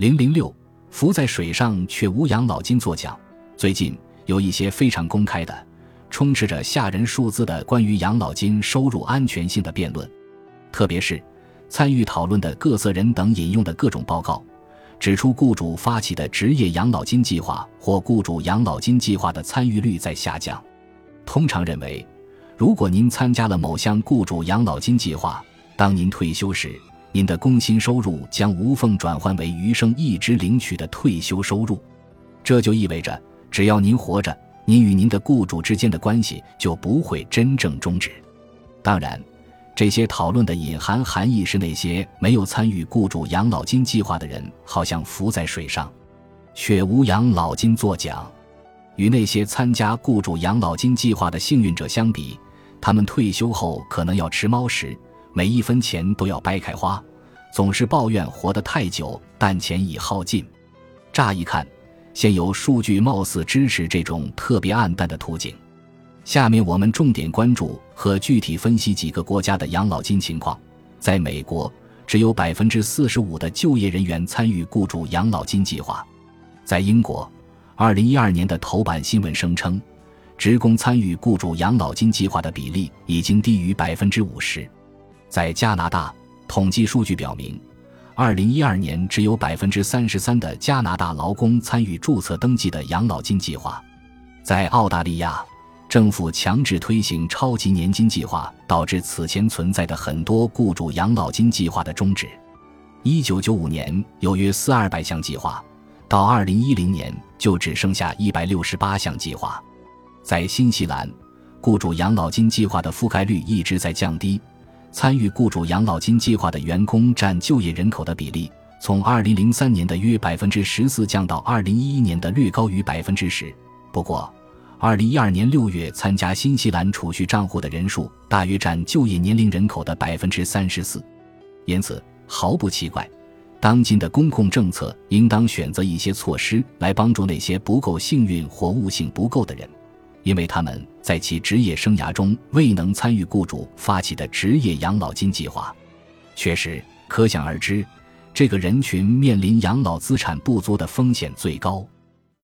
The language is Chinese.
零零六，浮在水上却无养老金作奖。最近有一些非常公开的、充斥着吓人数字的关于养老金收入安全性的辩论，特别是参与讨论的各色人等引用的各种报告，指出雇主发起的职业养老金计划或雇主养老金计划的参与率在下降。通常认为，如果您参加了某项雇主养老金计划，当您退休时，您的工薪收入将无缝转换为余生一直领取的退休收入，这就意味着，只要您活着，您与您的雇主之间的关系就不会真正终止。当然，这些讨论的隐含含义是，那些没有参与雇主养老金计划的人，好像浮在水上，却无养老金作奖。与那些参加雇主养老金计划的幸运者相比，他们退休后可能要吃猫食。每一分钱都要掰开花，总是抱怨活得太久，但钱已耗尽。乍一看，现有数据貌似支持这种特别暗淡的图景。下面我们重点关注和具体分析几个国家的养老金情况。在美国，只有百分之四十五的就业人员参与雇主养老金计划。在英国，二零一二年的头版新闻声称，职工参与雇主养老金计划的比例已经低于百分之五十。在加拿大，统计数据表明，二零一二年只有百分之三十三的加拿大劳工参与注册登记的养老金计划。在澳大利亚，政府强制推行超级年金计划，导致此前存在的很多雇主养老金计划的终止。一九九五年有约四二百项计划，到二零一零年就只剩下一百六十八项计划。在新西兰，雇主养老金计划的覆盖率一直在降低。参与雇主养老金计划的员工占就业人口的比例，从2003年的约百分之十四降到2011年的略高于百分之十。不过，2012年6月参加新西兰储蓄账户的人数大约占就业年龄人口的百分之三十四。因此，毫不奇怪，当今的公共政策应当选择一些措施来帮助那些不够幸运或悟性不够的人。因为他们在其职业生涯中未能参与雇主发起的职业养老金计划，确实可想而知，这个人群面临养老资产不足的风险最高。